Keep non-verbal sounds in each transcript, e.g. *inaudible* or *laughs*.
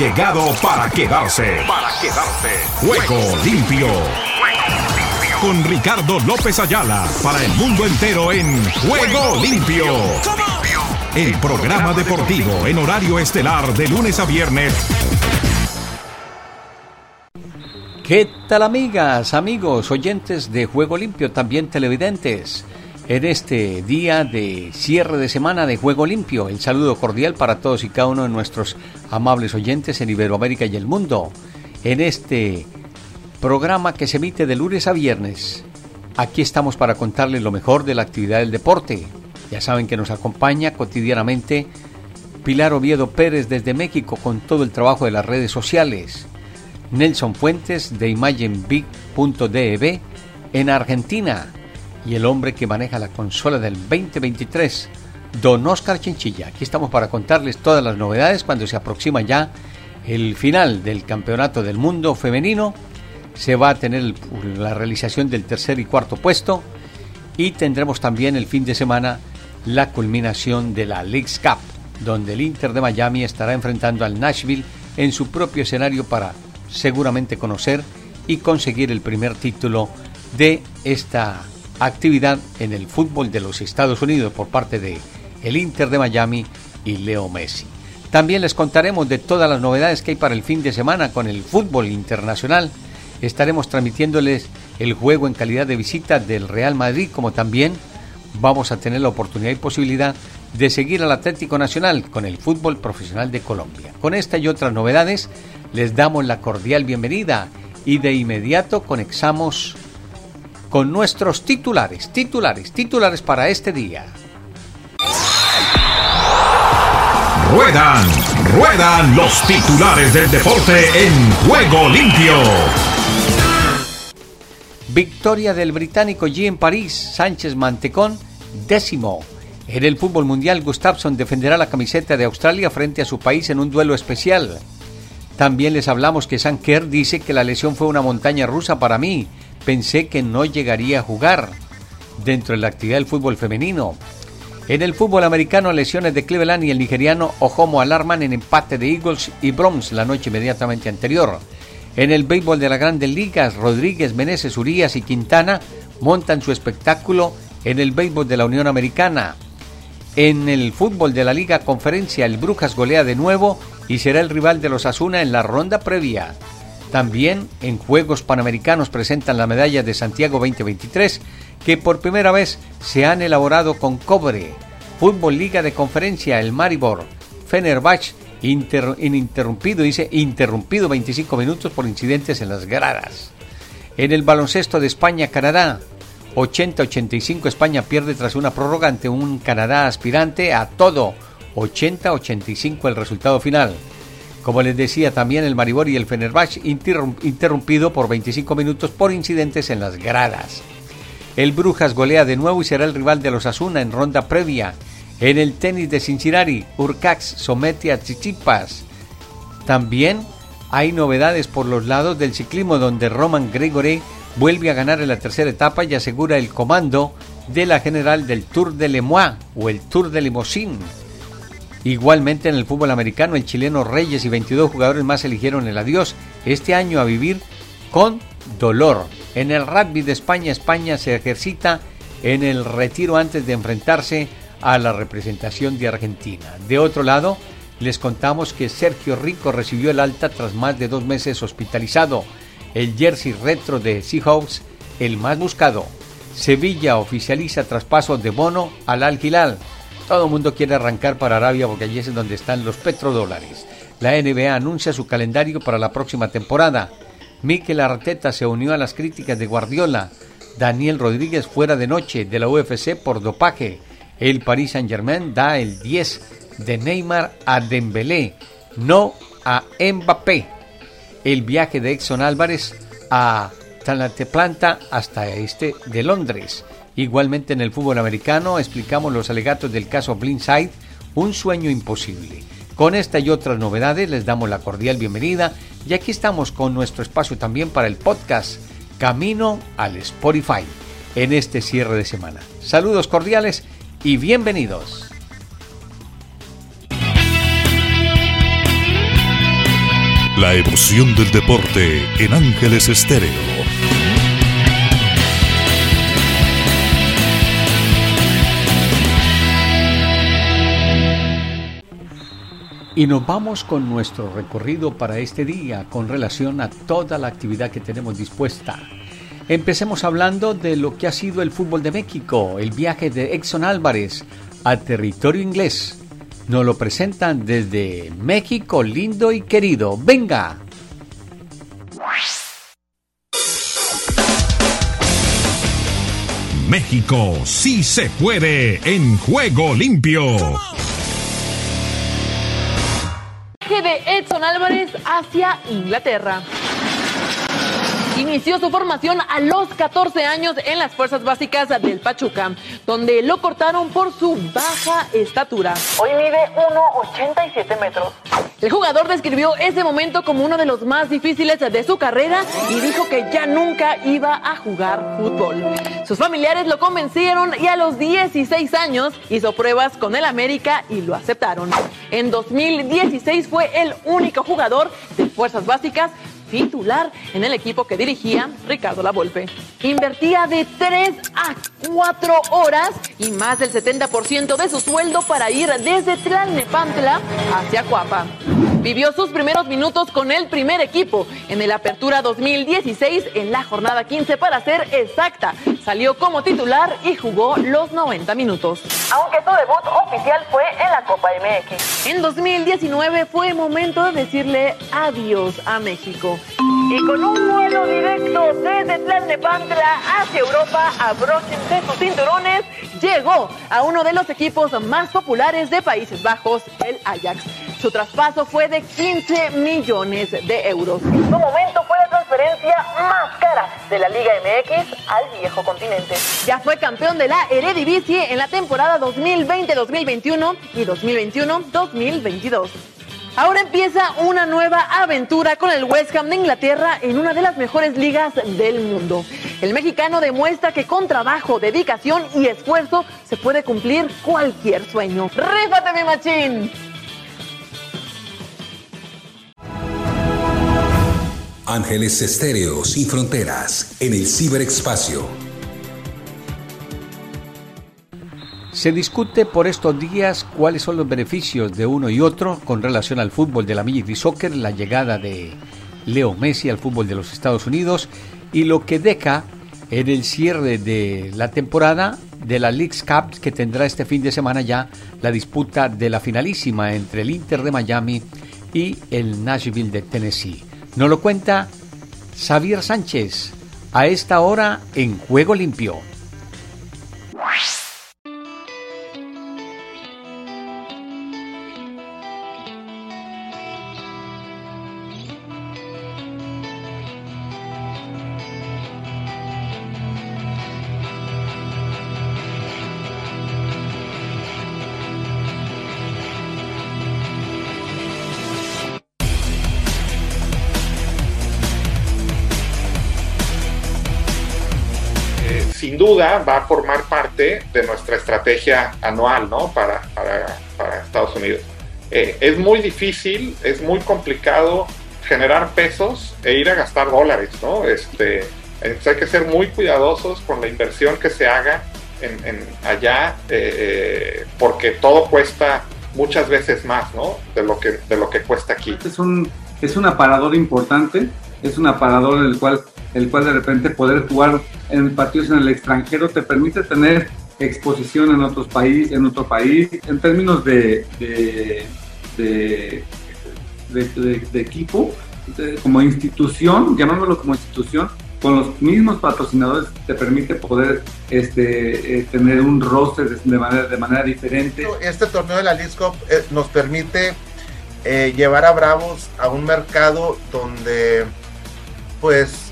llegado para quedarse. Para quedarse. Juego limpio. Con Ricardo López Ayala para el mundo entero en Juego limpio. El programa deportivo en horario estelar de lunes a viernes. ¿Qué tal amigas, amigos, oyentes de Juego Limpio, también televidentes? En este día de cierre de semana de Juego Limpio. El saludo cordial para todos y cada uno de nuestros amables oyentes en Iberoamérica y el mundo. En este programa que se emite de lunes a viernes, aquí estamos para contarles lo mejor de la actividad del deporte. Ya saben que nos acompaña cotidianamente Pilar Oviedo Pérez desde México con todo el trabajo de las redes sociales. Nelson Fuentes de imagenbig.dev en Argentina y el hombre que maneja la consola del 2023, don Oscar Chinchilla. Aquí estamos para contarles todas las novedades cuando se aproxima ya el final del Campeonato del Mundo Femenino. Se va a tener la realización del tercer y cuarto puesto y tendremos también el fin de semana la culminación de la League's Cup, donde el Inter de Miami estará enfrentando al Nashville en su propio escenario para seguramente conocer y conseguir el primer título de esta actividad en el fútbol de los Estados Unidos por parte de el Inter de Miami y Leo Messi. También les contaremos de todas las novedades que hay para el fin de semana con el fútbol internacional. Estaremos transmitiéndoles el juego en calidad de visita del Real Madrid, como también vamos a tener la oportunidad y posibilidad de seguir al Atlético Nacional con el fútbol profesional de Colombia. Con esta y otras novedades les damos la cordial bienvenida y de inmediato conexamos con nuestros titulares, titulares, titulares para este día. Ruedan, ruedan los titulares del deporte en juego limpio. Victoria del británico G en París, Sánchez Mantecón, décimo. En el fútbol mundial, Gustafsson defenderá la camiseta de Australia frente a su país en un duelo especial. También les hablamos que Sanker dice que la lesión fue una montaña rusa para mí pensé que no llegaría a jugar dentro de la actividad del fútbol femenino. En el fútbol americano, lesiones de Cleveland y el nigeriano Ojomo alarman en empate de Eagles y Bronx la noche inmediatamente anterior. En el béisbol de las grandes ligas, Rodríguez, Meneses, Urias y Quintana montan su espectáculo en el béisbol de la Unión Americana. En el fútbol de la Liga Conferencia, el Brujas golea de nuevo y será el rival de los Asuna en la ronda previa. También en Juegos Panamericanos presentan la medalla de Santiago 2023 que por primera vez se han elaborado con cobre. Fútbol Liga de Conferencia, el Maribor, Fenerbahce, ininterrumpido, dice interrumpido 25 minutos por incidentes en las gradas. En el baloncesto de España-Canadá, 80-85 España pierde tras una prórroga ante un Canadá aspirante a todo. 80-85 el resultado final. Como les decía también el Maribor y el Fenerbahce interrumpido por 25 minutos por incidentes en las gradas. El Brujas golea de nuevo y será el rival de los Asuna en ronda previa. En el tenis de Cincinnati, Urcax somete a Chichipas. También hay novedades por los lados del ciclismo donde Roman Gregory vuelve a ganar en la tercera etapa y asegura el comando de la general del Tour de Le o el Tour de Limousin. Igualmente en el fútbol americano, el chileno Reyes y 22 jugadores más eligieron el adiós este año a vivir con dolor. En el rugby de España, España se ejercita en el retiro antes de enfrentarse a la representación de Argentina. De otro lado, les contamos que Sergio Rico recibió el alta tras más de dos meses hospitalizado. El jersey retro de Seahawks, el más buscado. Sevilla oficializa traspaso de Bono al Al Hilal. Todo el mundo quiere arrancar para Arabia porque allí es donde están los petrodólares. La NBA anuncia su calendario para la próxima temporada. Mikel Arteta se unió a las críticas de Guardiola. Daniel Rodríguez fuera de noche de la UFC por dopaje. El Paris Saint-Germain da el 10 de Neymar a Dembélé, no a Mbappé. El viaje de Exxon Álvarez a Planta hasta este de Londres. Igualmente en el fútbol americano explicamos los alegatos del caso Blindside, un sueño imposible. Con esta y otras novedades les damos la cordial bienvenida y aquí estamos con nuestro espacio también para el podcast Camino al Spotify en este cierre de semana. Saludos cordiales y bienvenidos. La emoción del deporte en Ángeles Estéreo. Y nos vamos con nuestro recorrido para este día con relación a toda la actividad que tenemos dispuesta. Empecemos hablando de lo que ha sido el fútbol de México, el viaje de Exxon Álvarez a territorio inglés. Nos lo presentan desde México lindo y querido. ¡Venga! México sí se puede en juego limpio. Edson Álvarez hacia Inglaterra. Inició su formación a los 14 años en las fuerzas básicas del Pachuca, donde lo cortaron por su baja estatura. Hoy mide 1,87 metros. El jugador describió ese momento como uno de los más difíciles de su carrera y dijo que ya nunca iba a jugar fútbol. Sus familiares lo convencieron y a los 16 años hizo pruebas con el América y lo aceptaron. En 2016 fue el único jugador de fuerzas básicas titular en el equipo que dirigía Ricardo Lavolpe. Invertía de 3 a 4 horas y más del 70% de su sueldo para ir desde Tlalnepantla hacia Cuapa. Vivió sus primeros minutos con el primer equipo en el Apertura 2016 en la jornada 15 para ser exacta. Salió como titular y jugó los 90 minutos. Aunque su debut oficial fue en la Copa MX. En 2019 fue momento de decirle adiós a México. Y con un vuelo directo desde Tlalnepantla hacia Europa, abróchense sus cinturones, llegó a uno de los equipos más populares de Países Bajos, el Ajax. Su traspaso fue de 15 millones de euros. En su momento fue la transferencia más cara de la Liga MX al viejo continente. Ya fue campeón de la Eredivisie en la temporada 2020-2021 y 2021-2022. Ahora empieza una nueva aventura con el West Ham de Inglaterra en una de las mejores ligas del mundo. El mexicano demuestra que con trabajo, dedicación y esfuerzo se puede cumplir cualquier sueño. ¡Rífate, mi machín! Ángeles Estéreo sin fronteras en el ciberespacio. Se discute por estos días cuáles son los beneficios de uno y otro con relación al fútbol de la Major Soccer, la llegada de Leo Messi al fútbol de los Estados Unidos y lo que deca en el cierre de la temporada de la League's Cup que tendrá este fin de semana ya la disputa de la finalísima entre el Inter de Miami y el Nashville de Tennessee. Nos lo cuenta Xavier Sánchez a esta hora en Juego Limpio. Duda va a formar parte de nuestra estrategia anual ¿no? para, para, Estados Unidos. Eh, es muy difícil, es muy complicado generar pesos e ir a gastar dólares, ¿no? Este, hay que ser muy cuidadosos con la inversión que se haga en, allá, eh, eh, porque todo cuesta muchas veces más, ¿no? De lo que, de lo que cuesta aquí. Es un, es un aparador importante, es un aparador en el cual el cual de repente poder jugar en partidos en el extranjero te permite tener exposición en otros países, en otro país, en términos de, de, de, equipo, como institución, llamámoslo como institución, con los mismos patrocinadores te permite poder este, eh, tener un roster de manera, de manera diferente. Este torneo de la League Cup eh, nos permite eh, llevar a Bravos a un mercado donde pues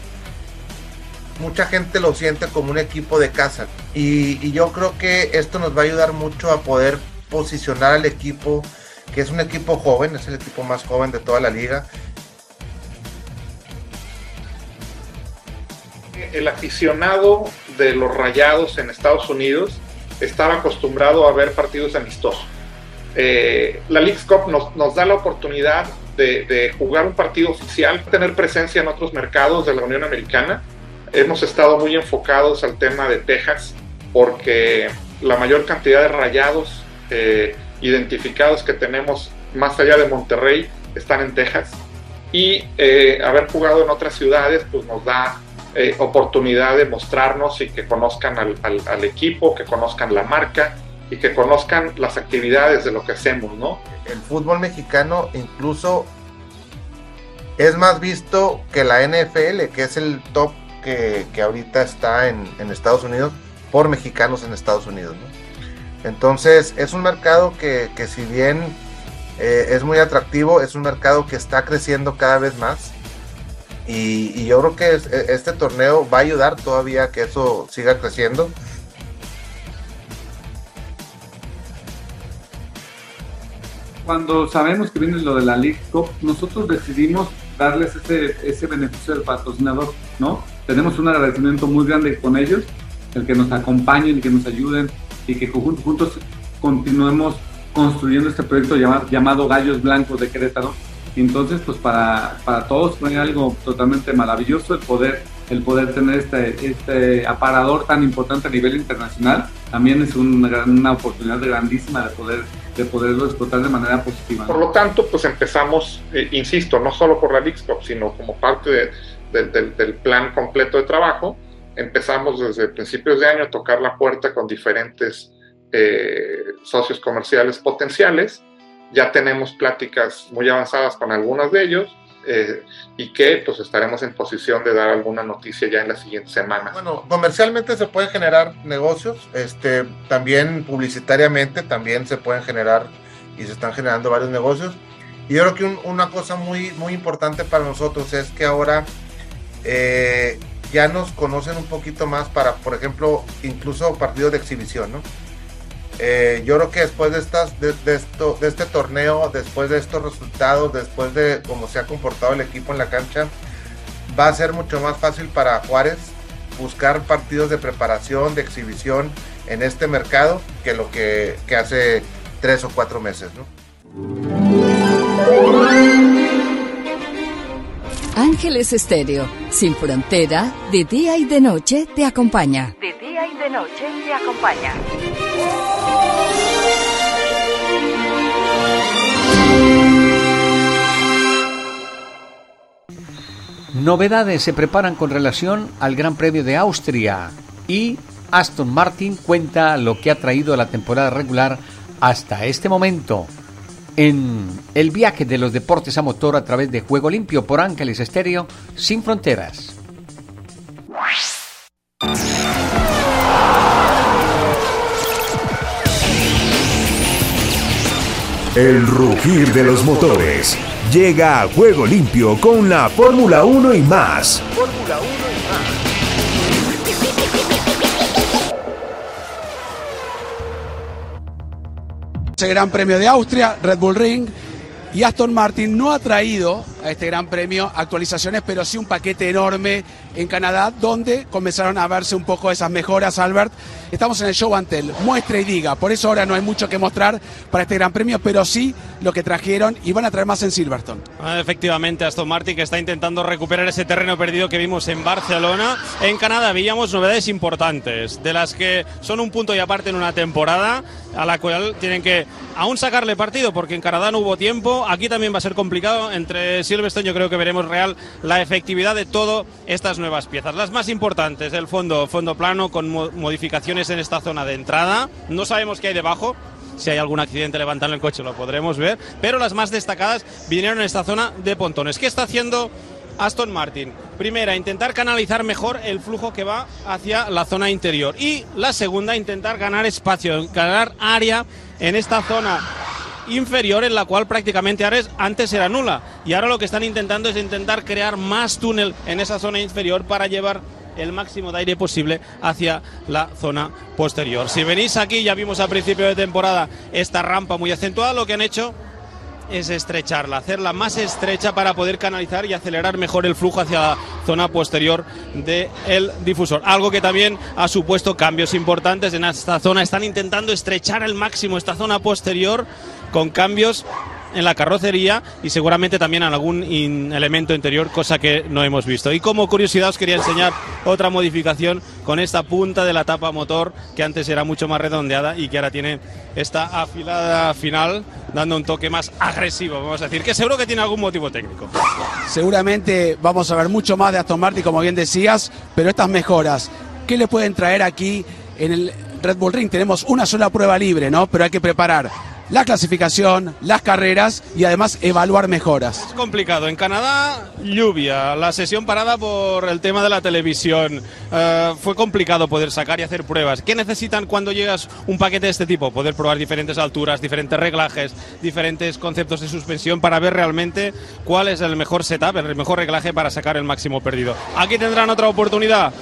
mucha gente lo siente como un equipo de casa. Y, yo creo que esto nos va a ayudar mucho a poder posicionar al equipo, que es un equipo joven, es el equipo más joven de toda la liga. El aficionado de los Rayados en Estados Unidos estaba acostumbrado a ver partidos amistosos. Eh, la League Cup nos, nos da la oportunidad de, jugar un partido oficial, tener presencia en otros mercados de la Unión Americana. Hemos estado muy enfocados al tema de Texas porque la mayor cantidad de rayados eh, identificados que tenemos más allá de Monterrey están en Texas y eh, haber jugado en otras ciudades pues nos da eh, oportunidad de mostrarnos y que conozcan al, equipo, que conozcan la marca y que conozcan las actividades de lo que hacemos, ¿no? El fútbol mexicano incluso es más visto que la NFL, que es el top que, ahorita está en, Estados Unidos, por mexicanos en Estados Unidos, Entonces es un mercado que, si bien eh, es muy atractivo, es un mercado que está creciendo cada vez más y, yo creo que e, este torneo va a ayudar todavía a que eso siga creciendo. Cuando sabemos que viene lo de la League Cup, nosotros decidimos darles ese, ese beneficio del patrocinador, ¿no? Tenemos un agradecimiento muy grande con ellos, el que nos acompañen y que nos ayuden y que juntos continuemos construyendo este proyecto llamado, Gallos Blancos de Querétaro, entonces, pues para, para todos fue algo totalmente maravilloso el poder, el poder tener este, este aparador tan importante a nivel internacional. También es una, una oportunidad grandísima de poder de poderlo explotar de manera positiva. Por lo tanto, pues empezamos, eh, insisto, no solo por la League sino como parte del plan completo de trabajo, empezamos desde principios de año a tocar la puerta con diferentes eh, socios comerciales potenciales ya tenemos pláticas muy avanzadas con algunos de ellos eh, y que pues estaremos en posición de dar alguna noticia ya en las siguientes semanas. Bueno, comercialmente se pueden generar negocios, este, también publicitariamente también se pueden generar y se están generando varios negocios. Y yo creo que una cosa muy, muy importante para nosotros es que ahora eh, ya nos conocen un poquito más para, por ejemplo, incluso partidos de exhibición, ¿no? Eh, yo creo que después de, estas, de, esto, de este torneo, después de estos resultados, después de cómo se ha comportado el equipo en la cancha, va a ser mucho más fácil para Juárez buscar partidos de preparación, de exhibición en este mercado que lo que, que hace tres o cuatro meses. ¿no? Ángeles Estéreo, sin frontera, de día y de noche te acompaña. De día y de noche te acompaña. Novedades se preparan con relación al Gran Premio de Austria y Aston Martin cuenta lo que ha traído la temporada regular hasta este momento en el viaje de los deportes a motor a través de Juego Limpio por Ángeles Estéreo sin fronteras. El rugir de los motores llega a Juego Limpio con la Fórmula 1 y más. Fórmula 1 más. Gran Premio de Austria, Red Bull Ring y Aston Martin no ha traído a este Gran Premio actualizaciones, pero sí un paquete enorme en Canadá, donde comenzaron a verse un poco esas mejoras, Albert. Estamos en el show Antel, muestra y diga, por eso ahora no hay mucho que mostrar para este Gran Premio, pero sí lo que trajeron y van a traer más en Silverstone. Ah, efectivamente, Aston Martin que está intentando recuperar ese terreno perdido que vimos en Barcelona. En Canadá veíamos novedades importantes, de las que son un punto y aparte en una temporada, a la cual tienen que aún sacarle partido, porque en Canadá no hubo tiempo, aquí también va a ser complicado entre Silverstone yo creo que veremos real la efectividad de todas estas nuevas piezas. Las más importantes, el fondo, fondo plano con modificaciones en esta zona de entrada. No sabemos qué hay debajo, si hay algún accidente levantando el coche lo podremos ver, pero las más destacadas vinieron en esta zona de pontones. ¿Qué está haciendo Aston Martin? Primera, intentar canalizar mejor el flujo que va hacia la zona interior y la segunda, intentar ganar espacio, ganar área en esta zona inferior en la cual prácticamente antes era nula. Y ahora lo que están intentando es intentar crear más túnel en esa zona inferior para llevar el máximo de aire posible hacia la zona posterior. Si venís aquí, ya vimos a principio de temporada esta rampa muy acentuada, lo que han hecho es estrecharla, hacerla más estrecha para poder canalizar y acelerar mejor el flujo hacia la zona posterior del difusor. Algo que también ha supuesto cambios importantes en esta zona. Están intentando estrechar al máximo esta zona posterior con cambios en la carrocería y seguramente también en algún elemento interior, cosa que no hemos visto. Y como curiosidad os quería enseñar otra modificación con esta punta de la tapa motor que antes era mucho más redondeada y que ahora tiene esta afilada final dando un toque más agresivo, vamos a decir, que seguro que tiene algún motivo técnico. Seguramente vamos a ver mucho más de Aston Martin, como bien decías, pero estas mejoras, ¿qué le pueden traer aquí en el Red Bull Ring? Tenemos una sola prueba libre, ¿no? Pero hay que preparar la clasificación, las carreras y además evaluar mejoras. Es complicado. En Canadá, lluvia, la sesión parada por el tema de la televisión. Eh, fue complicado poder sacar y hacer pruebas. ¿Qué necesitan cuando llegas un paquete de este tipo? Poder probar diferentes alturas, diferentes reglajes, diferentes conceptos de suspensión para ver realmente cuál es el mejor setup, el mejor reglaje para sacar el máximo perdido. Aquí tendrán otra oportunidad.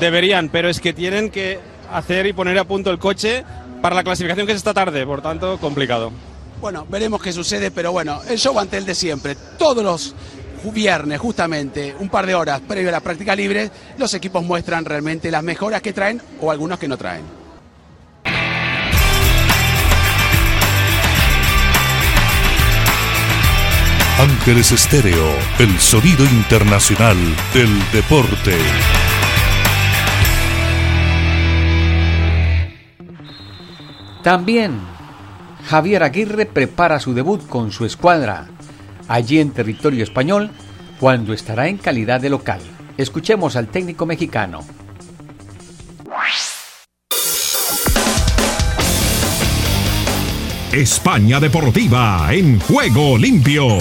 Deberían, pero es que tienen que hacer y poner a punto el coche para la clasificación que es esta tarde, por tanto, complicado. Bueno, veremos qué sucede, pero bueno, el show ante el de siempre. Todos los viernes, justamente, un par de horas previo a la práctica libre, los equipos muestran realmente las mejoras que traen o algunos que no traen. Ángeles Estéreo, el sonido internacional del deporte. También Javier Aguirre prepara su debut con su escuadra, allí en territorio español, cuando estará en calidad de local. Escuchemos al técnico mexicano. España Deportiva en juego limpio.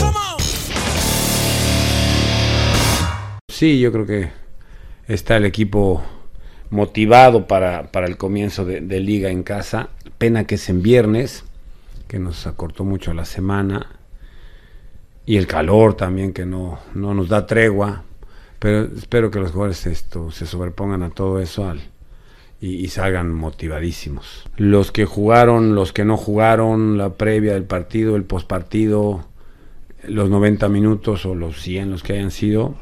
Sí, yo creo que está el equipo motivado para, el comienzo de, liga en casa. Pena que es en viernes, que nos acortó mucho la semana. Y el calor también, que no, no nos da tregua. Pero espero que los jugadores esto, se sobrepongan a todo eso al, y, salgan motivadísimos. Los que jugaron, los que no jugaron, la previa del partido, el postpartido, los 90 minutos o los 100, los que hayan sido.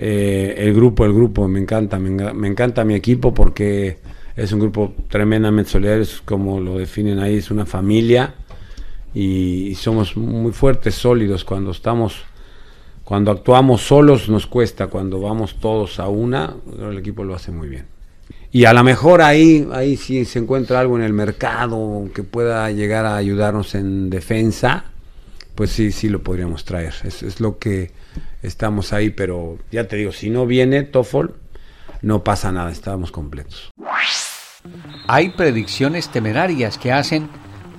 Eh, el grupo, el grupo, me encanta, me, me encanta mi equipo porque es un grupo tremendamente solidario, como lo definen ahí, es una familia y, somos muy fuertes, sólidos cuando estamos, cuando actuamos solos nos cuesta, cuando vamos todos a una, el equipo lo hace muy bien. Y a lo mejor ahí, ahí sí se encuentra algo en el mercado que pueda llegar a ayudarnos en defensa, pues sí, sí lo podríamos traer. Es, es lo que estamos ahí, pero ya te digo, si no viene Toffol, no pasa nada, estábamos completos. Hay predicciones temerarias que hacen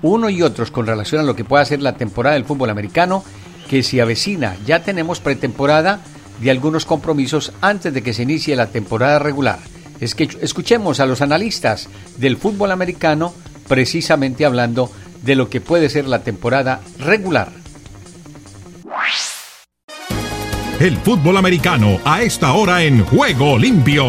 uno y otros con relación a lo que pueda ser la temporada del fútbol americano, que si avecina, ya tenemos pretemporada de algunos compromisos antes de que se inicie la temporada regular. Es que escuchemos a los analistas del fútbol americano precisamente hablando de lo que puede ser la temporada regular. El fútbol americano a esta hora en Juego Limpio.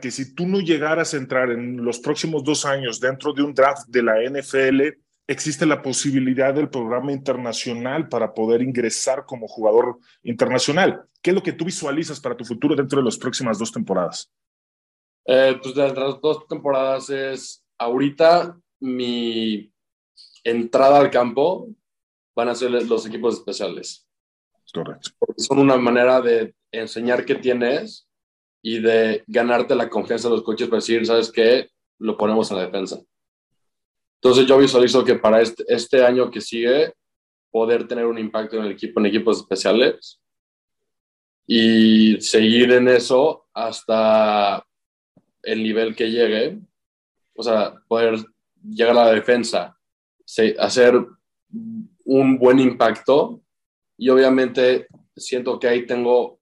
que si tú no llegaras a entrar en los próximos dos años dentro de un draft de la NFL, existe la posibilidad del programa internacional para poder ingresar como jugador internacional. ¿Qué es lo que tú visualizas para tu futuro dentro de las próximas dos temporadas? Eh, pues de las dos temporadas es ahorita mi entrada al campo van a ser los equipos especiales. Correcto. Porque son una manera de enseñar qué tienes y de ganarte la confianza de los coches para decir, ¿sabes qué? Lo ponemos en la defensa. Entonces yo visualizo que para este, este año que sigue, poder tener un impacto en el equipo, en equipos especiales y seguir en eso hasta el nivel que llegue. O sea, poder llegar a la defensa, hacer un buen impacto y obviamente siento que ahí tengo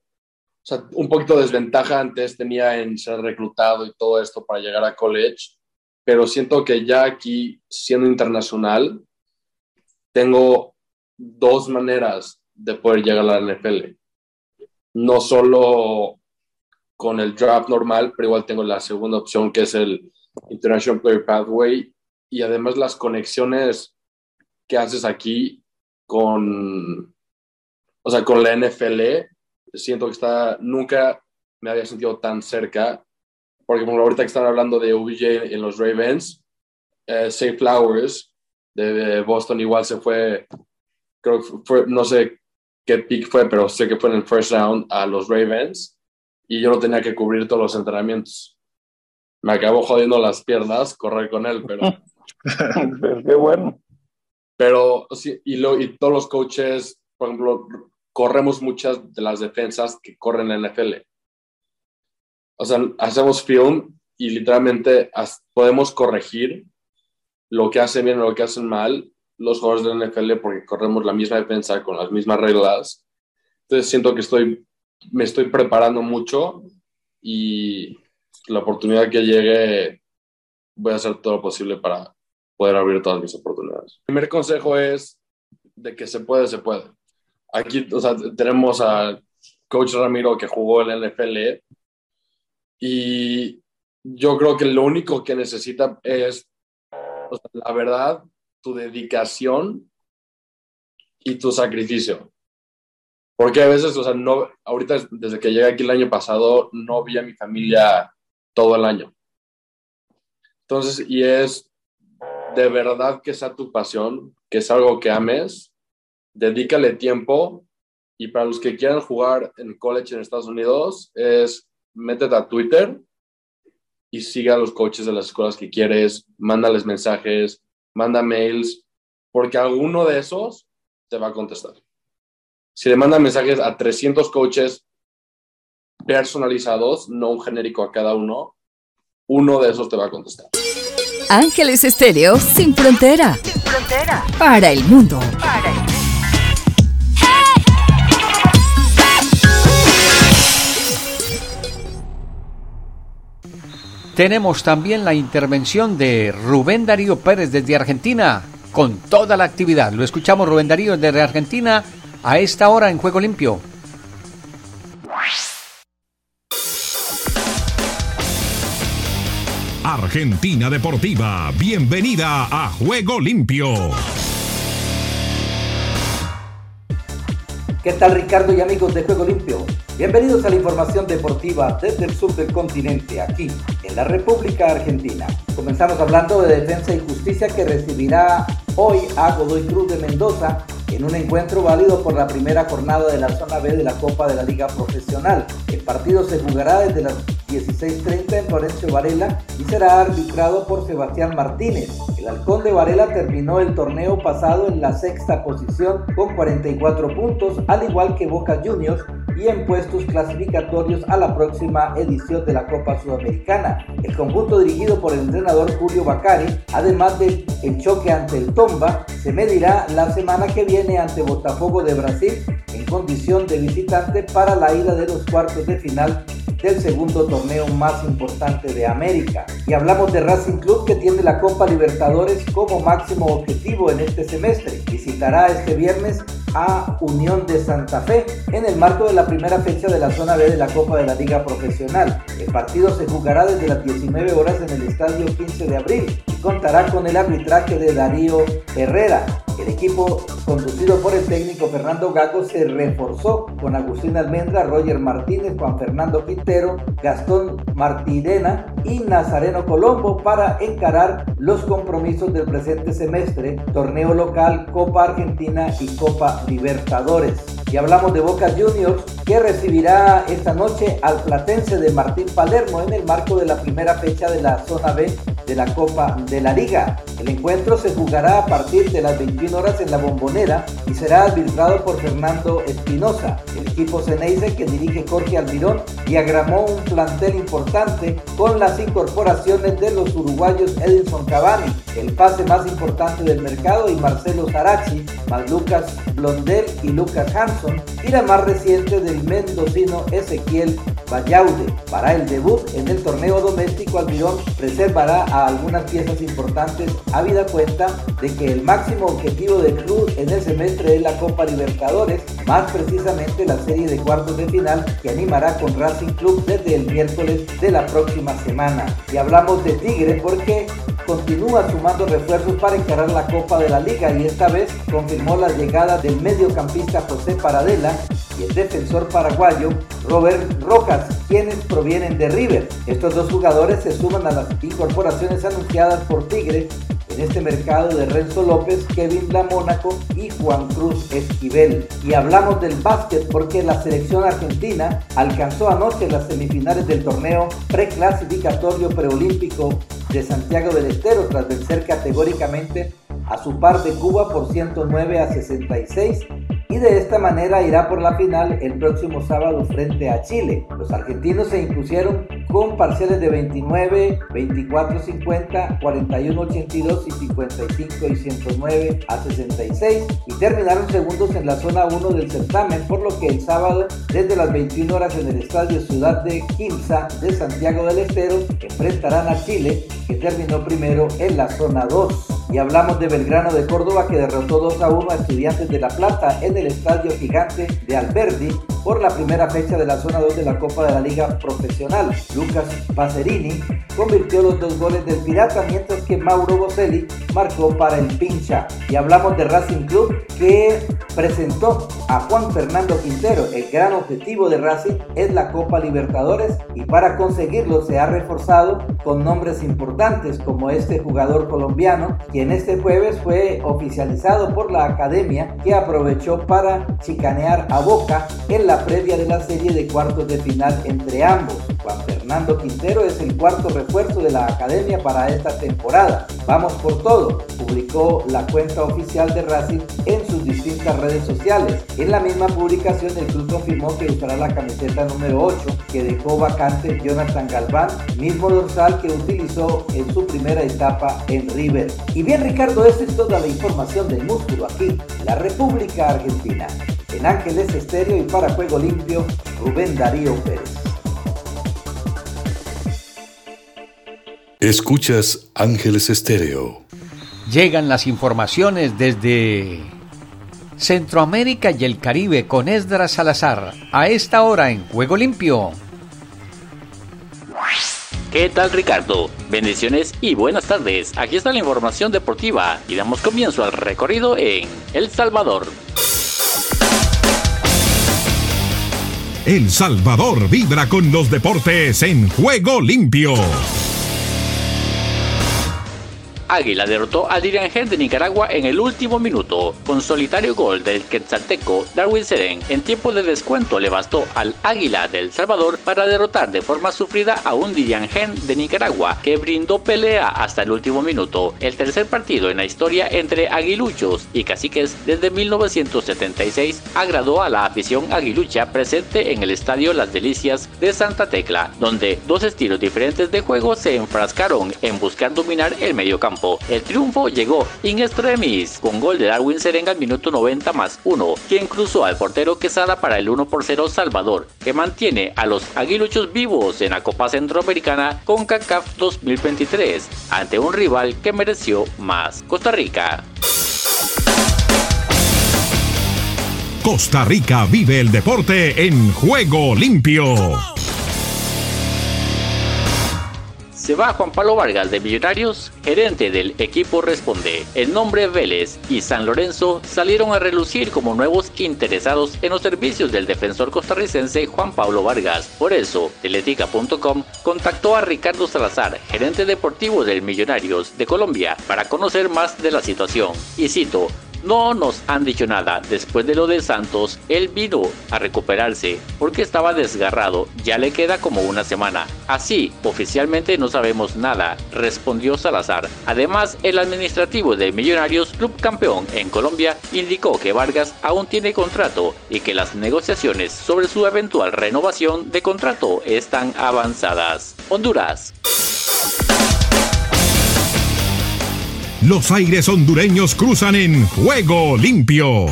un poquito de desventaja antes tenía en ser reclutado y todo esto para llegar a college, pero siento que ya aquí, siendo internacional, tengo dos maneras de poder llegar a la NFL. No solo con el draft normal, pero igual tengo la segunda opción que es el International Player Pathway y además las conexiones que haces aquí con, o sea, con la NFL siento que está, nunca me había sentido tan cerca, porque como ahorita que están hablando de OBJ en los Ravens, eh, Safe Flowers de Boston igual se fue, creo que fue, no sé qué pick fue, pero sé que fue en el first round a los Ravens y yo no tenía que cubrir todos los entrenamientos. Me acabó jodiendo las piernas correr con él, pero... *laughs* Qué bueno. Pero sí, y, lo, y todos los coaches, por ejemplo, corremos muchas de las defensas que corren en la NFL. O sea, hacemos film y literalmente podemos corregir lo que hacen bien o lo que hacen mal los jugadores de la NFL porque corremos la misma defensa con las mismas reglas. Entonces siento que estoy, me estoy preparando mucho y la oportunidad que llegue voy a hacer todo lo posible para poder abrir todas mis oportunidades. El primer consejo es de que se puede, se puede. Aquí o sea, tenemos a coach Ramiro que jugó en la NFL y yo creo que lo único que necesita es, la verdad, tu dedicación y tu sacrificio. Porque a veces, o sea, no, ahorita desde que llegué aquí el año pasado, no vi a mi familia todo el año. Entonces, y es de verdad que sea tu pasión, que es algo que ames, dedícale tiempo. Y para los que quieran jugar en college en Estados Unidos, es métete a Twitter y siga a los coaches de las escuelas que quieres, mándales mensajes, manda mails, porque alguno de esos te va a contestar. Si le mandan mensajes a 300 coaches personalizados, no un genérico a cada uno, uno de esos te va a contestar. Ángeles Estéreo sin frontera. Sin frontera. Para el mundo. Para el mundo. Tenemos también la intervención de Rubén Darío Pérez desde Argentina con toda la actividad. Lo escuchamos Rubén Darío desde Argentina a esta hora en Juego Limpio. Argentina Deportiva, bienvenida a Juego Limpio. ¿Qué tal Ricardo y amigos de Juego Limpio? Bienvenidos a la información deportiva desde el sur del continente, aquí en la República Argentina. Comenzamos hablando de defensa y justicia que recibirá hoy a Godoy Cruz de Mendoza en un encuentro válido por la primera jornada de la zona B de la Copa de la Liga Profesional. El partido se jugará desde las 16.30 en Florencio Varela y será arbitrado por Sebastián Martínez. El halcón de Varela terminó el torneo pasado en la sexta posición con 44 puntos, al igual que Boca Juniors, y en puestos clasificatorios a la próxima edición de la Copa Sudamericana. El conjunto dirigido por el entrenador Julio Bacari, además del choque ante el Tomba, se medirá la semana que viene ante Botafogo de Brasil en condición de visitante para la ida de los cuartos de final del segundo torneo más importante de América. Y hablamos de Racing Club que tiene la Copa Libertadores como máximo objetivo en este semestre. Visitará este viernes a Unión de Santa Fe en el marco de la primera fecha de la zona B de la Copa de la Liga Profesional. El partido se jugará desde las 19 horas en el estadio 15 de abril contará con el arbitraje de Darío Herrera. El equipo conducido por el técnico Fernando Gago se reforzó con Agustín Almendra, Roger Martínez, Juan Fernando Quintero, Gastón Martirena y Nazareno Colombo para encarar los compromisos del presente semestre, torneo local, Copa Argentina y Copa Libertadores. Y hablamos de Boca Juniors que recibirá esta noche al Platense de Martín Palermo en el marco de la primera fecha de la zona B de la Copa de la Liga. El encuentro se jugará a partir de las 21 horas en la Bombonera y será arbitrado por Fernando Espinosa. El equipo Ceneice que dirige Jorge Almirón diagramó un plantel importante con las incorporaciones de los uruguayos Edinson Cavani, el pase más importante del mercado y Marcelo Zarachi, más Lucas Blondel y Lucas Hanson y la más reciente del mendocino Ezequiel Vallaude. Para el debut en el torneo doméstico, Almirón reservará a algunas piezas importantes, habida cuenta de que el máximo objetivo del club en el semestre es la Copa Libertadores, más precisamente la serie de cuartos de final que animará con Racing Club desde el miércoles de la próxima semana. Y hablamos de Tigre porque continúa sumando refuerzos para encarar la Copa de la Liga y esta vez confirmó la llegada del mediocampista José Paradela y el defensor paraguayo Robert Rojas, quienes provienen de River. Estos dos jugadores se suman a las incorporaciones anunciadas por Tigre en este mercado de Renzo López, Kevin Mónaco y Juan Cruz Esquivel. Y hablamos del básquet porque la selección argentina alcanzó anoche las semifinales del torneo preclasificatorio preolímpico de Santiago del Estero tras vencer categóricamente a su par de Cuba por 109 a 66 y de esta manera irá por la final el próximo sábado frente a Chile. Los argentinos se impusieron con parciales de 29, 24, 50, 41, 82 y 55 y 109 a 66 y terminaron segundos en la zona 1 del certamen, por lo que el sábado desde las 21 horas en el estadio Ciudad de Quimsa de Santiago del Estero enfrentarán a Chile que terminó primero en la zona 2. Y hablamos de Belgrano de Córdoba que derrotó 2 a 1 a Estudiantes de La Plata en el Estadio Gigante de Alberdi por la primera fecha de la zona 2 de la Copa de la Liga Profesional. Lucas Pacerini convirtió los dos goles del Pirata, mientras que Mauro Boselli marcó para el Pincha. Y hablamos de Racing Club que presentó a Juan Fernando Quintero. El gran objetivo de Racing es la Copa Libertadores y para conseguirlo se ha reforzado con nombres importantes como este jugador colombiano, quien este jueves fue oficializado por la academia que aprovechó para chicanear a Boca en la previa de la serie de cuartos de final entre ambos. Juan Fernando Quintero es el cuarto refuerzo de la academia para esta temporada. Vamos por todo, publicó la cuenta oficial de Racing en sus distintas redes sociales. En la misma publicación el club confirmó que usará la camiseta número 8 que dejó vacante Jonathan Galván, mismo dorsal que utilizó en su primera etapa en River. Bien Ricardo, esta es toda la información del músculo aquí, la República Argentina. En Ángeles Estéreo y para Juego Limpio, Rubén Darío Pérez. Escuchas Ángeles Estéreo. Llegan las informaciones desde Centroamérica y el Caribe con Esdras Salazar. A esta hora en Juego Limpio. ¿Qué tal Ricardo? Bendiciones y buenas tardes. Aquí está la información deportiva y damos comienzo al recorrido en El Salvador. El Salvador vibra con los deportes en Juego Limpio. Águila derrotó a Diriangel de Nicaragua en el último minuto. Con solitario gol del quetzalteco Darwin Seren, en tiempo de descuento le bastó al Águila del Salvador para derrotar de forma sufrida a un Diriangel de Nicaragua que brindó pelea hasta el último minuto. El tercer partido en la historia entre aguiluchos y caciques desde 1976 agradó a la afición aguilucha presente en el estadio Las Delicias de Santa Tecla, donde dos estilos diferentes de juego se enfrascaron en buscar dominar el medio campo. El triunfo llegó in extremis con gol de Darwin Serenga al minuto 90 más 1, quien cruzó al portero Quesada para el 1 por 0 Salvador, que mantiene a los aguiluchos vivos en la Copa Centroamericana con CACAF 2023, ante un rival que mereció más. Costa Rica. Costa Rica vive el deporte en juego limpio. Se va Juan Pablo Vargas de Millonarios, gerente del equipo responde. El nombre Vélez y San Lorenzo salieron a relucir como nuevos interesados en los servicios del defensor costarricense Juan Pablo Vargas. Por eso, Teletica.com contactó a Ricardo Salazar, gerente deportivo del Millonarios de Colombia, para conocer más de la situación. Y cito, no nos han dicho nada. Después de lo de Santos, él vino a recuperarse porque estaba desgarrado. Ya le queda como una semana. Así, oficialmente no sabemos nada, respondió Salazar. Además, el administrativo de Millonarios Club Campeón en Colombia indicó que Vargas aún tiene contrato y que las negociaciones sobre su eventual renovación de contrato están avanzadas. Honduras. Los aires hondureños cruzan en juego limpio.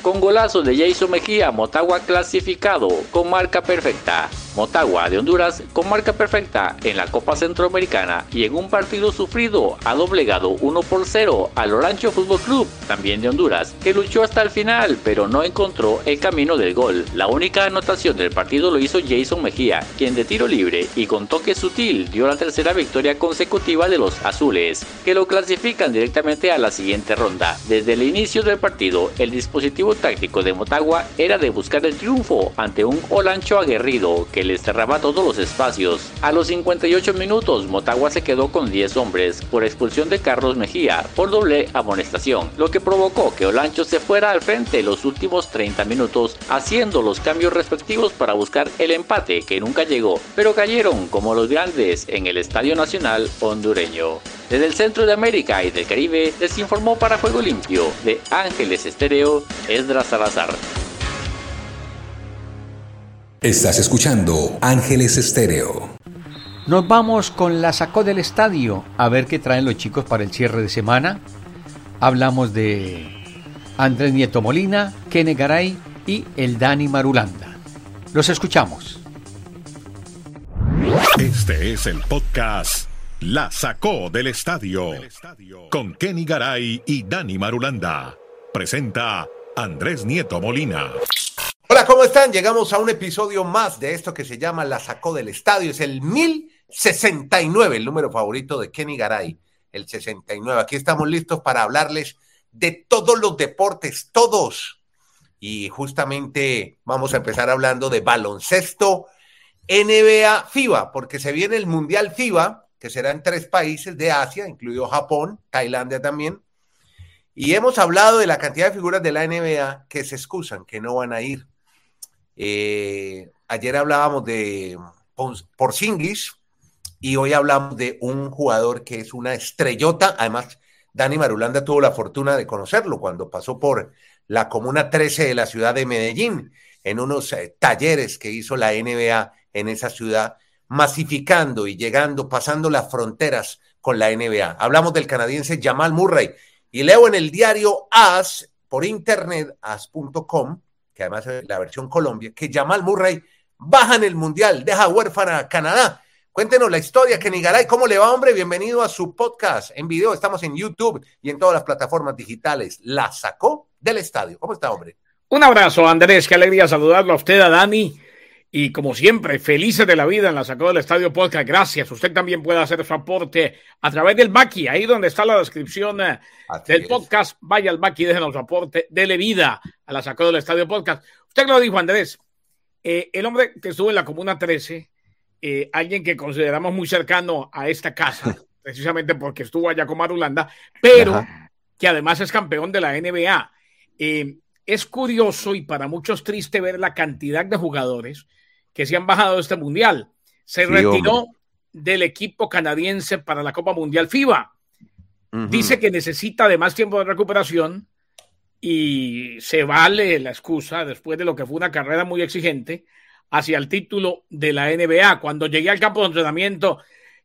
Con golazo de Jason Mejía, Motagua clasificado con marca perfecta. Motagua de Honduras con marca perfecta en la Copa Centroamericana y en un partido sufrido ha doblegado 1 por 0 al Orancho Fútbol Club, también de Honduras, que luchó hasta el final pero no encontró el camino del gol. La única anotación del partido lo hizo Jason Mejía, quien de tiro libre y con toque sutil dio la tercera victoria consecutiva de los azules, que lo clasifican directamente a la siguiente ronda. Desde el inicio del partido, el dispositivo táctico de Motagua era de buscar el triunfo ante un Olancho aguerrido que les cerraba todos los espacios. A los 58 minutos, Motagua se quedó con 10 hombres por expulsión de Carlos Mejía por doble amonestación, lo que provocó que Olancho se fuera al frente los últimos 30 minutos, haciendo los cambios respectivos para buscar el empate que nunca llegó, pero cayeron como los grandes en el Estadio Nacional hondureño. Desde el centro de América y del Caribe les informó para Juego Limpio de Ángeles Estéreo, Esdras Salazar. Estás escuchando Ángeles Estéreo. Nos vamos con la sacó del estadio a ver qué traen los chicos para el cierre de semana. Hablamos de Andrés Nieto Molina, Kene Garay y el Dani Marulanda. Los escuchamos. Este es el podcast La sacó del estadio con Kenny Garay y Dani Marulanda. Presenta Andrés Nieto Molina. Hola, ¿cómo están? Llegamos a un episodio más de esto que se llama La sacó del estadio. Es el 1069, el número favorito de Kenny Garay, el 69. Aquí estamos listos para hablarles de todos los deportes, todos. Y justamente vamos a empezar hablando de baloncesto, NBA, FIBA, porque se viene el Mundial FIBA, que será en tres países de Asia, incluido Japón, Tailandia también. Y hemos hablado de la cantidad de figuras de la NBA que se excusan, que no van a ir. Eh, ayer hablábamos de Porzingis y hoy hablamos de un jugador que es una estrellota. Además, Dani Marulanda tuvo la fortuna de conocerlo cuando pasó por la Comuna 13 de la ciudad de Medellín, en unos eh, talleres que hizo la NBA en esa ciudad, masificando y llegando, pasando las fronteras con la NBA. Hablamos del canadiense Jamal Murray y leo en el diario AS por internet, as.com, que además es la versión Colombia, que Jamal Murray baja en el Mundial, deja huérfana a Canadá. Cuéntenos la historia, Kenny Garay. ¿Cómo le va, hombre? Bienvenido a su podcast en video. Estamos en YouTube y en todas las plataformas digitales. La sacó del estadio. ¿Cómo está, hombre? Un abrazo, Andrés. Qué alegría saludarlo a usted, a Dani. Y como siempre, felices de la vida en la sacó del estadio podcast. Gracias. Usted también puede hacer su aporte a través del Baki, ahí donde está la descripción eh, del podcast. Vaya al Baki, déjenos su aporte, dele vida a la sacó del estadio podcast. Usted lo dijo, Andrés. Eh, el hombre que estuvo en la Comuna 13, eh, alguien que consideramos muy cercano a esta casa, *laughs* precisamente porque estuvo allá con Marulanda, pero que además es campeón de la NBA. es curioso y para muchos triste ver la cantidad de jugadores que se han bajado de este mundial. Se retiró del equipo canadiense para la Copa Mundial FIBA. Dice que necesita de más tiempo de recuperación y se vale la excusa después de lo que fue una carrera muy exigente hacia el título de la NBA. Cuando llegué al campo de entrenamiento,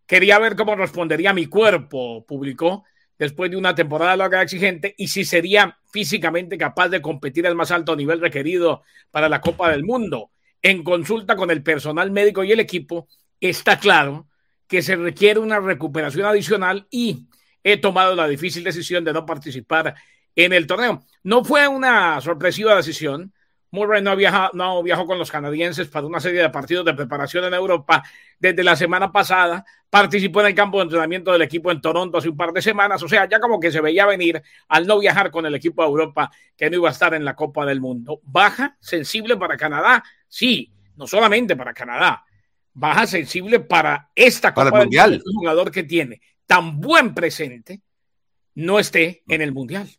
quería ver cómo respondería mi cuerpo, publicó, después de una temporada larga exigente y si sería físicamente capaz de competir al más alto nivel requerido para la Copa del Mundo en consulta con el personal médico y el equipo, está claro que se requiere una recuperación adicional y he tomado la difícil decisión de no participar en el torneo. No fue una sorpresiva decisión. Murray no, viaja, no viajó con los canadienses para una serie de partidos de preparación en Europa desde la semana pasada. Participó en el campo de entrenamiento del equipo en Toronto hace un par de semanas. O sea, ya como que se veía venir al no viajar con el equipo de Europa que no iba a estar en la Copa del Mundo. Baja, sensible para Canadá, Sí, no solamente para Canadá, baja sensible para esta Copa para el Mundial. Un jugador que tiene tan buen presente no esté en el Mundial.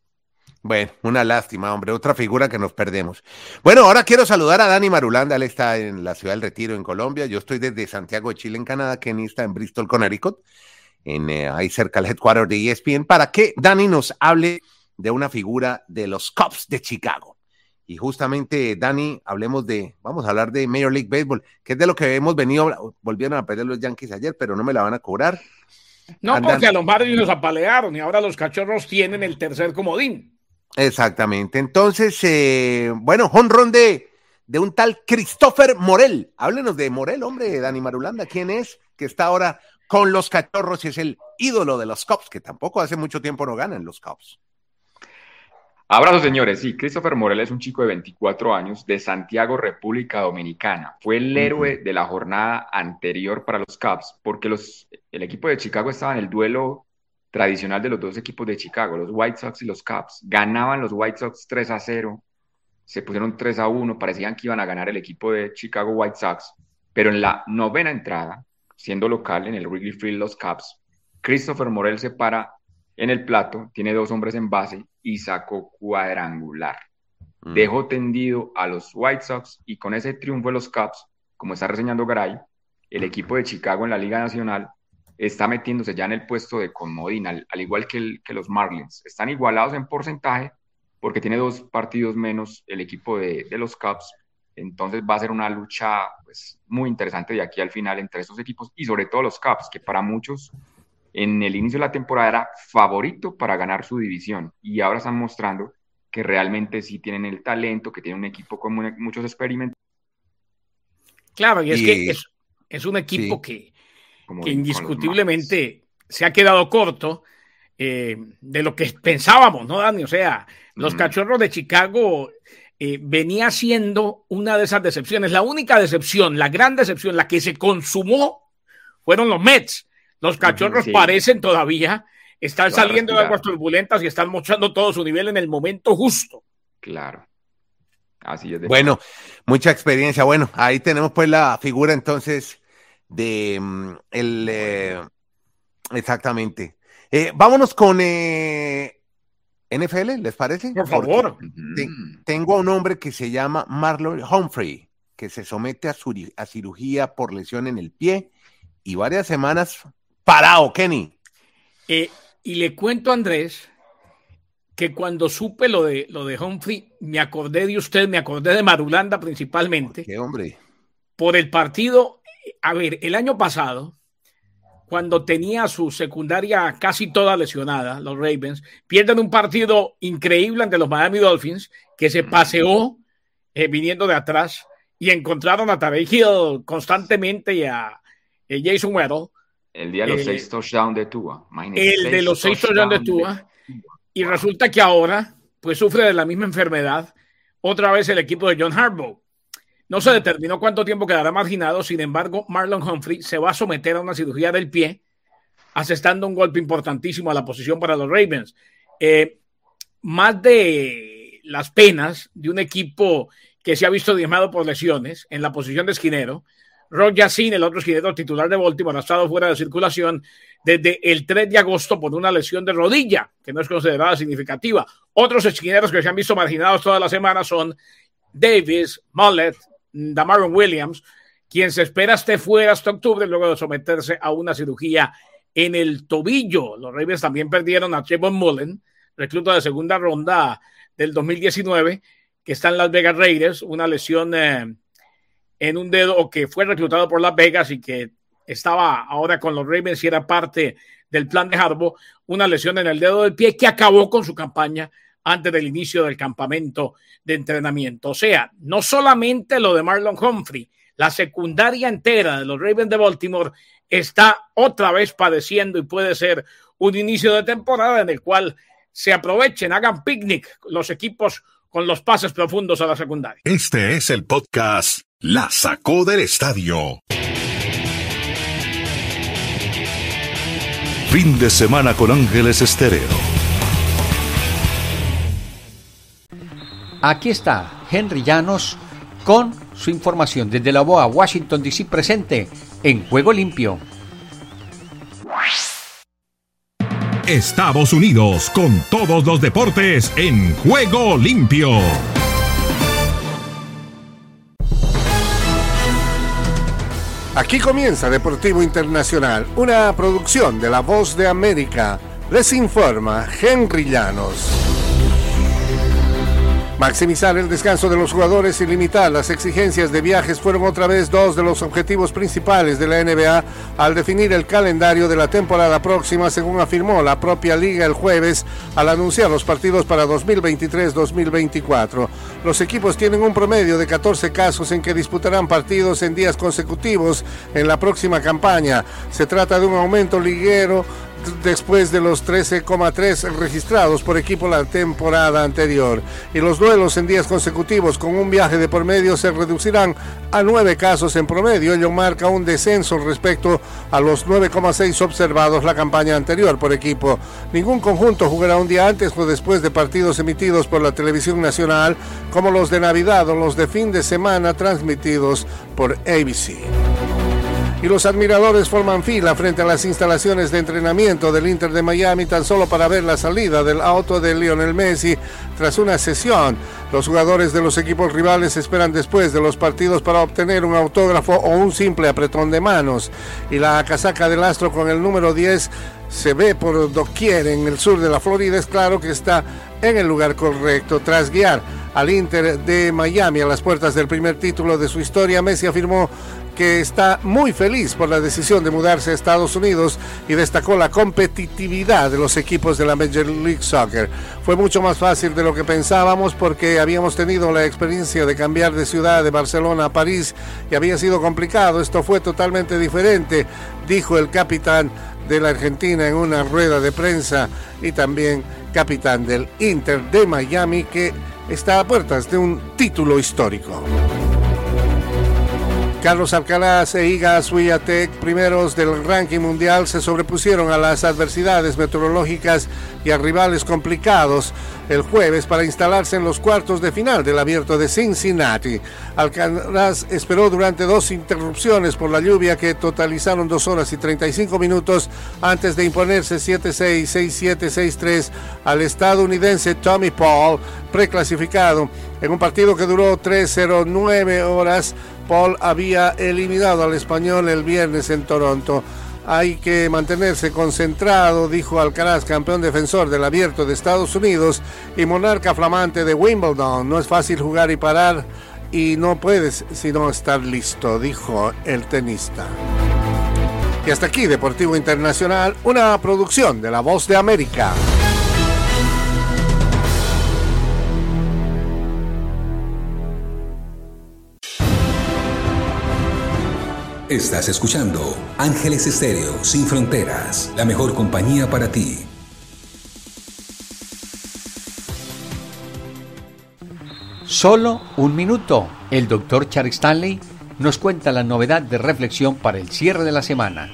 Bueno, una lástima, hombre, otra figura que nos perdemos. Bueno, ahora quiero saludar a Dani Marulanda, él está en la ciudad del Retiro, en Colombia. Yo estoy desde Santiago de Chile, en Canadá, Kenny está en Bristol, Connecticut, en, eh, ahí cerca del headquarter de ESPN, para que Dani nos hable de una figura de los Cubs de Chicago. Y justamente, Dani, hablemos de, vamos a hablar de Major League Baseball, que es de lo que hemos venido, volvieron a perder los Yankees ayer, pero no me la van a cobrar. No, porque a los Marlins los apalearon y ahora los cachorros tienen el tercer comodín. Exactamente. Entonces, eh, bueno, honrón de, de un tal Christopher Morel. Háblenos de Morel, hombre, Dani Marulanda. ¿Quién es? Que está ahora con los cachorros y es el ídolo de los Cubs, que tampoco hace mucho tiempo no ganan los Cubs. Abrazos, señores. Sí, Christopher Morel es un chico de 24 años de Santiago, República Dominicana. Fue el héroe de la jornada anterior para los Cubs, porque los, el equipo de Chicago estaba en el duelo tradicional de los dos equipos de Chicago, los White Sox y los Cubs. Ganaban los White Sox 3 a 0, se pusieron 3 a 1, parecían que iban a ganar el equipo de Chicago White Sox. Pero en la novena entrada, siendo local en el Wrigley Field los Cubs, Christopher Morel se para en el plato, tiene dos hombres en base y sacó cuadrangular. Mm. Dejó tendido a los White Sox y con ese triunfo de los Cubs, como está reseñando Garay, el equipo de Chicago en la Liga Nacional está metiéndose ya en el puesto de comodín, al, al igual que, el- que los Marlins. Están igualados en porcentaje porque tiene dos partidos menos el equipo de, de los Cubs. Entonces va a ser una lucha pues, muy interesante de aquí al final entre estos equipos y sobre todo los Cubs, que para muchos en el inicio de la temporada era favorito para ganar su división y ahora están mostrando que realmente sí tienen el talento, que tienen un equipo con mu- muchos experimentos. Claro, y es Y- que es, es un equipo Sí. que, Como que indiscutiblemente se ha quedado corto eh, de lo que pensábamos, ¿no, Dani? O sea, los Mm. cachorros de Chicago eh, venía siendo una de esas decepciones. La única decepción, la gran decepción, la que se consumó, fueron los Mets. Los cachorros sí. parecen todavía estar saliendo de aguas turbulentas y están mostrando todo su nivel en el momento justo. Claro. Así es. de Bueno, mucha experiencia. Bueno, ahí tenemos pues la figura entonces de mm, el eh, exactamente. Eh, vámonos con eh, NFL, ¿les parece? Por favor. Te- tengo a un hombre que se llama Marlon Humphrey, que se somete a, a cirugía por lesión en el pie y varias semanas parado, Kenny. Eh, y le cuento a Andrés que cuando supe lo de, lo de Humphrey, me acordé de usted, me acordé de Marulanda principalmente. ¿Qué hombre? Por el partido, a ver, el año pasado, cuando tenía su secundaria casi toda lesionada, los Ravens, pierden un partido increíble ante los Miami Dolphins, que se paseó eh, viniendo de atrás y encontraron a Tarek Hill constantemente y a eh, Jason Weddle. El día de los Eh, seis touchdowns de Tua. el de los seis touchdowns de Tua. Y resulta que ahora, pues sufre de la misma enfermedad, otra vez el equipo de John Harbaugh. No se determinó cuánto tiempo quedará marginado, sin embargo, Marlon Humphrey se va a someter a una cirugía del pie, asestando un golpe importantísimo a la posición para los Ravens. Eh, más de las penas de un equipo que se ha visto diezmado por lesiones en la posición de esquinero, Rock Yassin, el otro esquinero titular de Baltimore, ha estado fuera de circulación desde el 3 de agosto por una lesión de rodilla, que no es considerada significativa. Otros esquineros que se han visto marginados toda la semana son Davis, Mullet, Damaron Williams, quien se espera esté fuera hasta octubre luego de someterse a una cirugía en el tobillo. Los Ravens también perdieron a Trevor Mullen, recluta de segunda ronda del 2019, que está en Las Vegas Raiders, una lesión eh, en un dedo que fue reclutado por Las Vegas y que estaba ahora con los Ravens y era parte del plan de Harbaugh, una lesión en el dedo del pie que acabó con su campaña antes del inicio del campamento de entrenamiento. O sea, no solamente lo de Marlon Humphrey, la secundaria entera de los Ravens de Baltimore está otra vez padeciendo y puede ser un inicio de temporada en el cual se aprovechen, hagan picnic los equipos con los pases profundos a la secundaria. Este es el podcast La Sacó del Estadio. Fin de semana con Ángeles Estéreo. Aquí está Henry Llanos con su información desde la BOA Washington DC presente en Juego Limpio. Estados Unidos con todos los deportes en Juego Limpio. Aquí comienza Deportivo Internacional, una producción de La Voz de América. Les informa Henry Llanos. Maximizar el descanso de los jugadores y limitar las exigencias de viajes fueron otra vez dos de los objetivos principales de la NBA al definir el calendario de la temporada próxima, según afirmó la propia liga el jueves al anunciar los partidos para 2023-2024. Los equipos tienen un promedio de 14 casos en que disputarán partidos en días consecutivos en la próxima campaña. Se trata de un aumento liguero después de los 13,3 registrados por equipo la temporada anterior. Y los duelos en días consecutivos con un viaje de por medio se reducirán a 9 casos en promedio. Ello marca un descenso respecto a los 9,6 observados la campaña anterior por equipo. Ningún conjunto jugará un día antes o después de partidos emitidos por la televisión nacional como los de Navidad o los de fin de semana transmitidos por ABC. Y los admiradores forman fila frente a las instalaciones de entrenamiento del Inter de Miami tan solo para ver la salida del auto de Lionel Messi tras una sesión. Los jugadores de los equipos rivales esperan después de los partidos para obtener un autógrafo o un simple apretón de manos y la casaca del astro con el número 10 se ve por doquier en el sur de la Florida, es claro que está en el lugar correcto. Tras guiar al Inter de Miami a las puertas del primer título de su historia, Messi afirmó que está muy feliz por la decisión de mudarse a Estados Unidos y destacó la competitividad de los equipos de la Major League Soccer. Fue mucho más fácil de lo que pensábamos porque habíamos tenido la experiencia de cambiar de ciudad de Barcelona a París y había sido complicado. Esto fue totalmente diferente, dijo el capitán de la Argentina en una rueda de prensa y también capitán del Inter de Miami que está a puertas de un título histórico. Carlos Alcaraz e Iga Swiatek, primeros del ranking mundial, se sobrepusieron a las adversidades meteorológicas y a rivales complicados el jueves para instalarse en los cuartos de final del abierto de Cincinnati. Alcaraz esperó durante dos interrupciones por la lluvia que totalizaron dos horas y 35 minutos antes de imponerse 7-6, 6-7, 6-3 al estadounidense Tommy Paul, preclasificado en un partido que duró 3-0-9 horas. Paul había eliminado al español el viernes en Toronto. Hay que mantenerse concentrado, dijo Alcaraz, campeón defensor del abierto de Estados Unidos y monarca flamante de Wimbledon. No es fácil jugar y parar y no puedes sino estar listo, dijo el tenista. Y hasta aquí, Deportivo Internacional, una producción de La Voz de América. Estás escuchando Ángeles Estéreo Sin Fronteras, la mejor compañía para ti. Solo un minuto. El doctor Charles Stanley nos cuenta la novedad de reflexión para el cierre de la semana.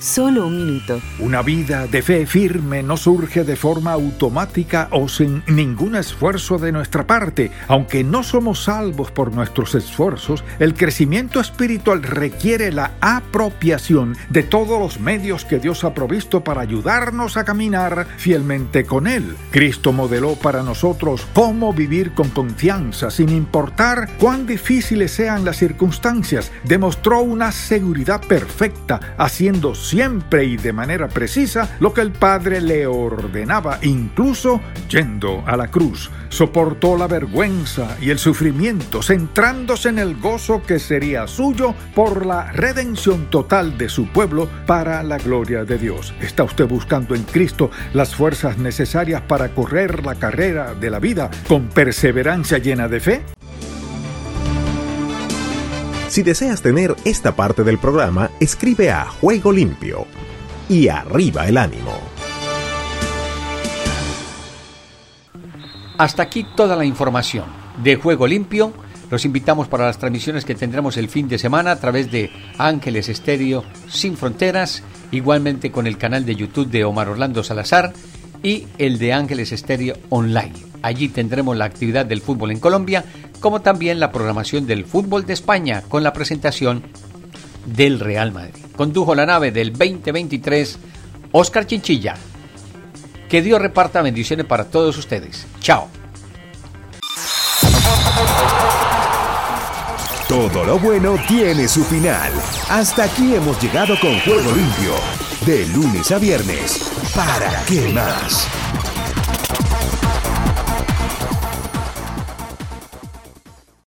Solo un minuto. Una vida de fe firme no surge de forma automática o sin ningún esfuerzo de nuestra parte. Aunque no somos salvos por nuestros esfuerzos, el crecimiento espiritual requiere la apropiación de todos los medios que Dios ha provisto para ayudarnos a caminar fielmente con Él. Cristo modeló para nosotros cómo vivir con confianza sin importar cuán difíciles sean las circunstancias. Demostró una seguridad perfecta haciendo siempre y de manera precisa lo que el Padre le ordenaba, incluso yendo a la cruz. Soportó la vergüenza y el sufrimiento, centrándose en el gozo que sería suyo por la redención total de su pueblo para la gloria de Dios. ¿Está usted buscando en Cristo las fuerzas necesarias para correr la carrera de la vida con perseverancia llena de fe? Si deseas tener esta parte del programa, escribe a Juego Limpio y arriba el ánimo. Hasta aquí toda la información de Juego Limpio. Los invitamos para las transmisiones que tendremos el fin de semana a través de Ángeles Estéreo Sin Fronteras, igualmente con el canal de YouTube de Omar Orlando Salazar y el de Ángeles Estéreo Online. Allí tendremos la actividad del fútbol en Colombia, como también la programación del fútbol de España con la presentación del Real Madrid. Condujo la nave del 2023 Oscar Chinchilla. Que Dios reparta bendiciones para todos ustedes. Chao. Todo lo bueno tiene su final. Hasta aquí hemos llegado con Juego Limpio. De lunes a viernes. ¿Para qué más?